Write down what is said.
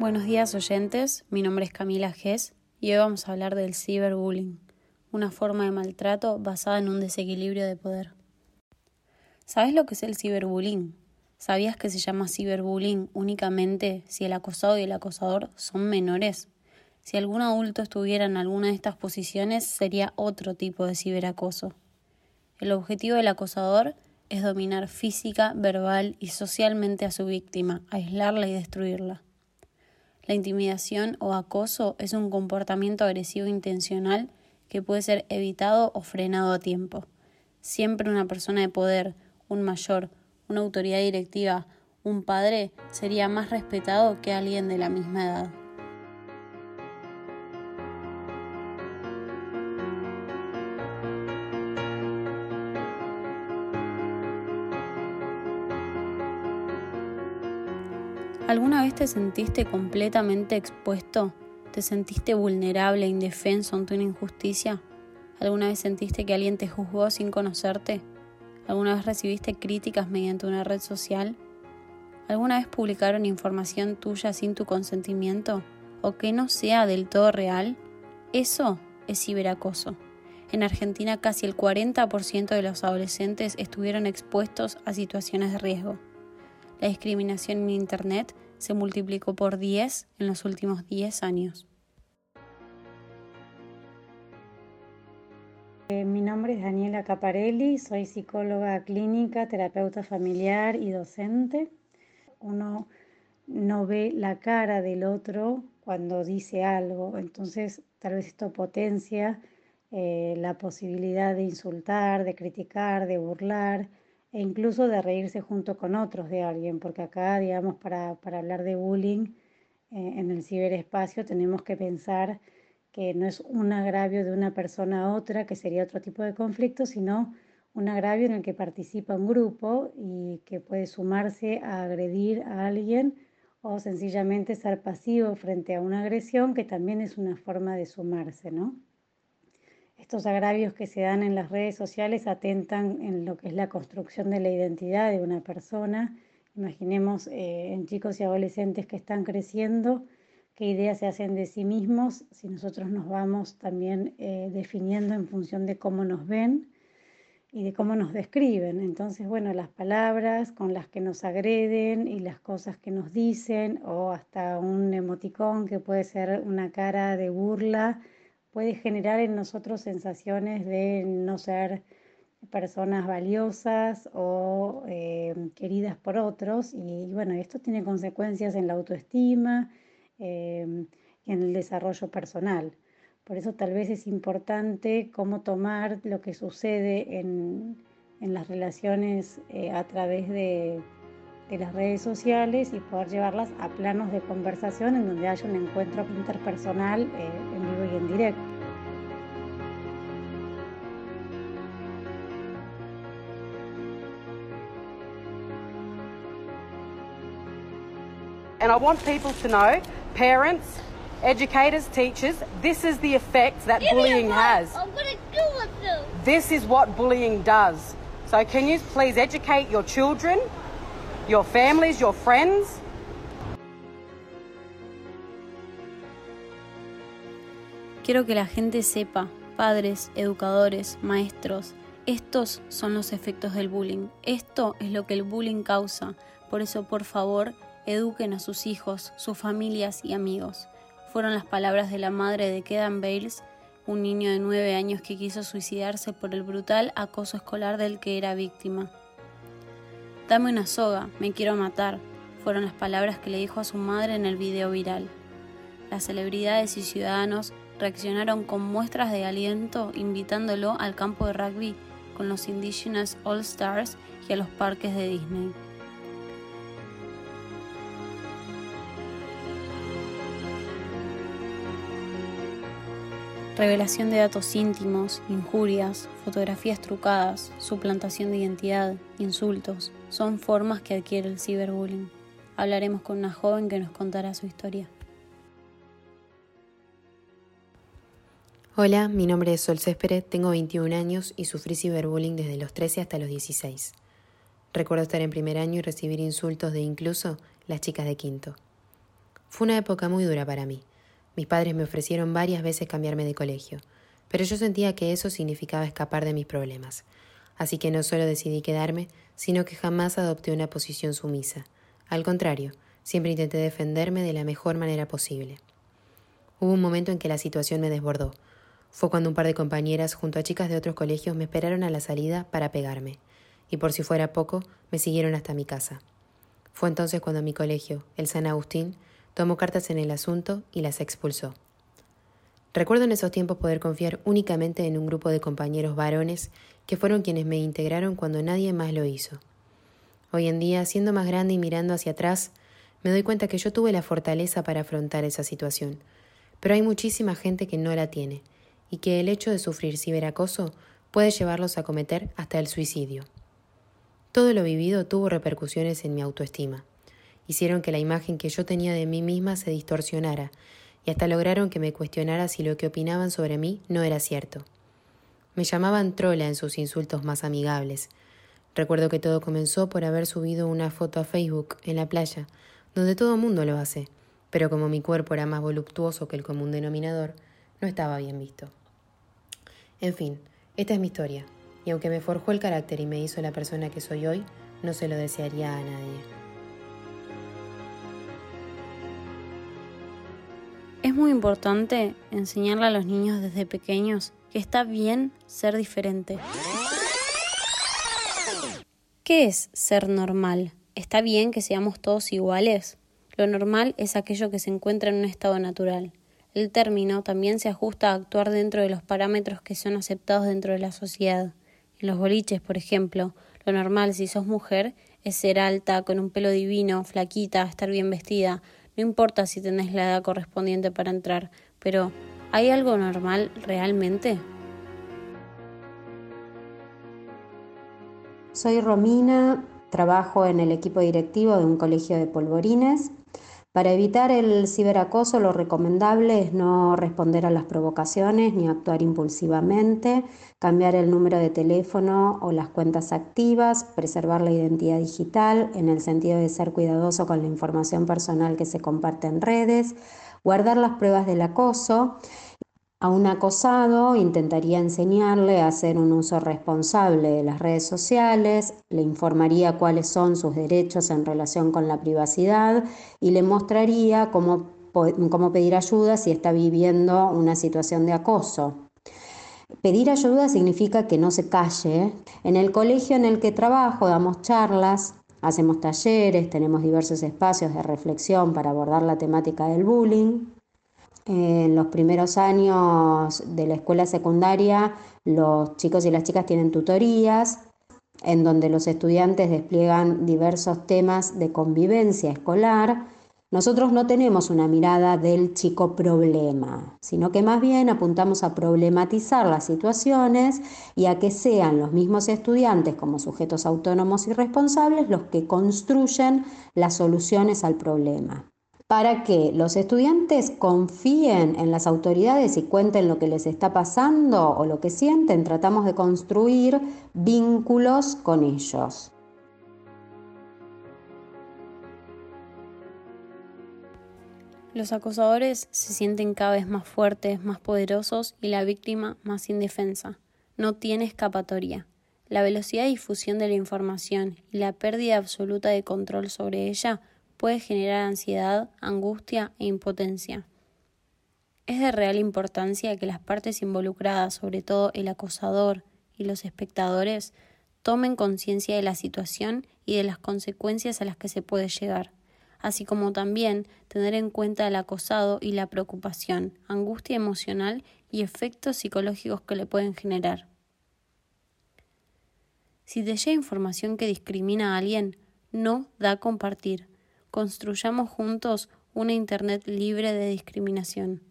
Buenos días oyentes, mi nombre es Camila Gess y hoy vamos a hablar del ciberbullying, una forma de maltrato basada en un desequilibrio de poder. ¿Sabes lo que es el ciberbullying? ¿Sabías que se llama ciberbullying únicamente si el acosado y el acosador son menores? Si algún adulto estuviera en alguna de estas posiciones sería otro tipo de ciberacoso. El objetivo del acosador es dominar física, verbal y socialmente a su víctima, aislarla y destruirla. La intimidación o acoso es un comportamiento agresivo intencional que puede ser evitado o frenado a tiempo. Siempre una persona de poder, un mayor, una autoridad directiva, un padre, sería más respetado que alguien de la misma edad. ¿Alguna vez te sentiste completamente expuesto? ¿Te sentiste vulnerable indefenso ante una injusticia? ¿Alguna vez sentiste que alguien te juzgó sin conocerte? ¿Alguna vez recibiste críticas mediante una red social? ¿Alguna vez publicaron información tuya sin tu consentimiento o que no sea del todo real? Eso es ciberacoso. En Argentina casi el 40% de los adolescentes estuvieron expuestos a situaciones de riesgo. La discriminación en Internet se multiplicó por 10 en los últimos 10 años. Eh, mi nombre es Daniela Caparelli, soy psicóloga clínica, terapeuta familiar y docente. Uno no ve la cara del otro cuando dice algo, entonces tal vez esto potencia eh, la posibilidad de insultar, de criticar, de burlar e incluso de reírse junto con otros de alguien, porque acá, digamos, para, hablar de bullying eh, en el ciberespacio tenemos que pensar que no es un agravio de una persona a otra, que sería otro tipo de conflicto, sino un agravio en el que participa un grupo y que puede sumarse a agredir a alguien o sencillamente ser pasivo frente a una agresión, que también es una forma de sumarse, ¿no? Estos agravios que se dan en las redes sociales atentan en lo que es la construcción de la identidad de una persona. Imaginemos eh, en chicos y adolescentes que están creciendo, qué ideas se hacen de sí mismos, si nosotros nos vamos también eh, definiendo en función de cómo nos ven y de cómo nos describen. Entonces, bueno, las palabras con las que nos agreden y las cosas que nos dicen, o hasta un emoticón que puede ser una cara de burla, puede generar en nosotros sensaciones de no ser personas valiosas o eh, queridas por otros y bueno, esto tiene consecuencias en la autoestima eh, y en el desarrollo personal. Por eso tal vez es importante cómo tomar lo que sucede en, las relaciones eh, a través de, de las redes sociales y poder llevarlas a planos de conversación en donde haya un encuentro interpersonal eh, en vivo y en directo. And I want people to know, parents, educators, teachers, this is the effect that Give bullying has. I'm going to do it This is what bullying does. So can you please educate your children, your families, your friends? Quiero que la gente sepa, padres, educadores, maestros, estos son los efectos del bullying. Esto es lo que el bullying causa. Por eso, por favor, eduquen a sus hijos, sus familias y amigos. Fueron las palabras de la madre de Kedan Bales, un niño de nueve años que quiso suicidarse por el brutal acoso escolar del que era víctima. Dame una soga, me quiero matar, fueron las palabras que le dijo a su madre en el video viral. Las celebridades y ciudadanos reaccionaron con muestras de aliento invitándolo al campo de rugby con los Indigenous All Stars y a los parques de Disney. Revelación de datos íntimos, injurias, fotografías trucadas, suplantación de identidad, insultos, son formas que adquiere el ciberbullying. Hablaremos con una joven que nos contará su historia. Hola, mi nombre es Sol Céspedes, tengo 21 años y sufrí ciberbullying desde los 13 hasta los 16. Recuerdo estar en primer año y recibir insultos de incluso las chicas de quinto. Fue una época muy dura para mí. Mis padres me ofrecieron varias veces cambiarme de colegio, pero yo sentía que eso significaba escapar de mis problemas. Así que no solo decidí quedarme, sino que jamás adopté una posición sumisa. Al contrario, siempre intenté defenderme de la mejor manera posible. Hubo un momento en que la situación me desbordó. Fue cuando un par de compañeras junto a chicas de otros colegios me esperaron a la salida para pegarme, y por si fuera poco, me siguieron hasta mi casa. Fue entonces cuando mi colegio, el San Agustín, tomó cartas en el asunto y las expulsó. Recuerdo en esos tiempos poder confiar únicamente en un grupo de compañeros varones que fueron quienes me integraron cuando nadie más lo hizo. Hoy en día, siendo más grande y mirando hacia atrás, me doy cuenta que yo tuve la fortaleza para afrontar esa situación, pero hay muchísima gente que no la tiene, y que el hecho de sufrir ciberacoso puede llevarlos a cometer hasta el suicidio. Todo lo vivido tuvo repercusiones en mi autoestima. Hicieron que la imagen que yo tenía de mí misma se distorsionara y hasta lograron que me cuestionara si lo que opinaban sobre mí no era cierto. Me llamaban trola en sus insultos más amigables. Recuerdo que todo comenzó por haber subido una foto a Facebook en la playa, donde todo mundo lo hace, pero como mi cuerpo era más voluptuoso que el común denominador, no estaba bien visto. En fin, esta es mi historia, y aunque me forjó el carácter y me hizo la persona que soy hoy, no se lo desearía a nadie. Es muy importante enseñarle a los niños desde pequeños que está bien ser diferente. ¿Qué es ser normal? ¿Está bien que seamos todos iguales? Lo normal es aquello que se encuentra en un estado natural. El término también se ajusta a actuar dentro de los parámetros que son aceptados dentro de la sociedad. En los boliches, por ejemplo, lo normal si sos mujer es ser alta, con un pelo divino, flaquita, estar bien vestida, no importa si tenés la edad correspondiente para entrar, pero ¿hay algo normal realmente? Soy Romina, trabajo en el equipo directivo de un colegio de polvorines para evitar el ciberacoso, lo recomendable es no responder a las provocaciones ni actuar impulsivamente, cambiar el número de teléfono o las cuentas activas, preservar la identidad digital en el sentido de ser cuidadoso con la información personal que se comparte en redes, guardar las pruebas del acoso a un acosado intentaría enseñarle a hacer un uso responsable de las redes sociales, le informaría cuáles son sus derechos en relación con la privacidad y le mostraría cómo, cómo pedir ayuda si está viviendo una situación de acoso. Pedir ayuda significa que no se calle. En el colegio en el que trabajo damos charlas, hacemos talleres, tenemos diversos espacios de reflexión para abordar la temática del bullying. En los primeros años de la escuela secundaria, los chicos y las chicas tienen tutorías en donde los estudiantes despliegan diversos temas de convivencia escolar. Nosotros no tenemos una mirada del chico problema, sino que más bien apuntamos a problematizar las situaciones y a que sean los mismos estudiantes como sujetos autónomos y responsables los que construyen las soluciones al problema para que los estudiantes confíen en las autoridades y cuenten lo que les está pasando o lo que sienten, tratamos de construir vínculos con ellos. Los acosadores se sienten cada vez más fuertes, más poderosos y la víctima más indefensa. No tiene escapatoria. La velocidad de difusión de la información y la pérdida absoluta de control sobre ella puede generar ansiedad, angustia e impotencia. Es de real importancia que las partes involucradas, sobre todo el acosador y los espectadores, tomen conciencia de la situación y de las consecuencias a las que se puede llegar, así como también tener en cuenta el acosado y la preocupación, angustia emocional y efectos psicológicos que le pueden generar. Si te llega información que discrimina a alguien, no da a compartir. Construyamos juntos una Internet libre de discriminación.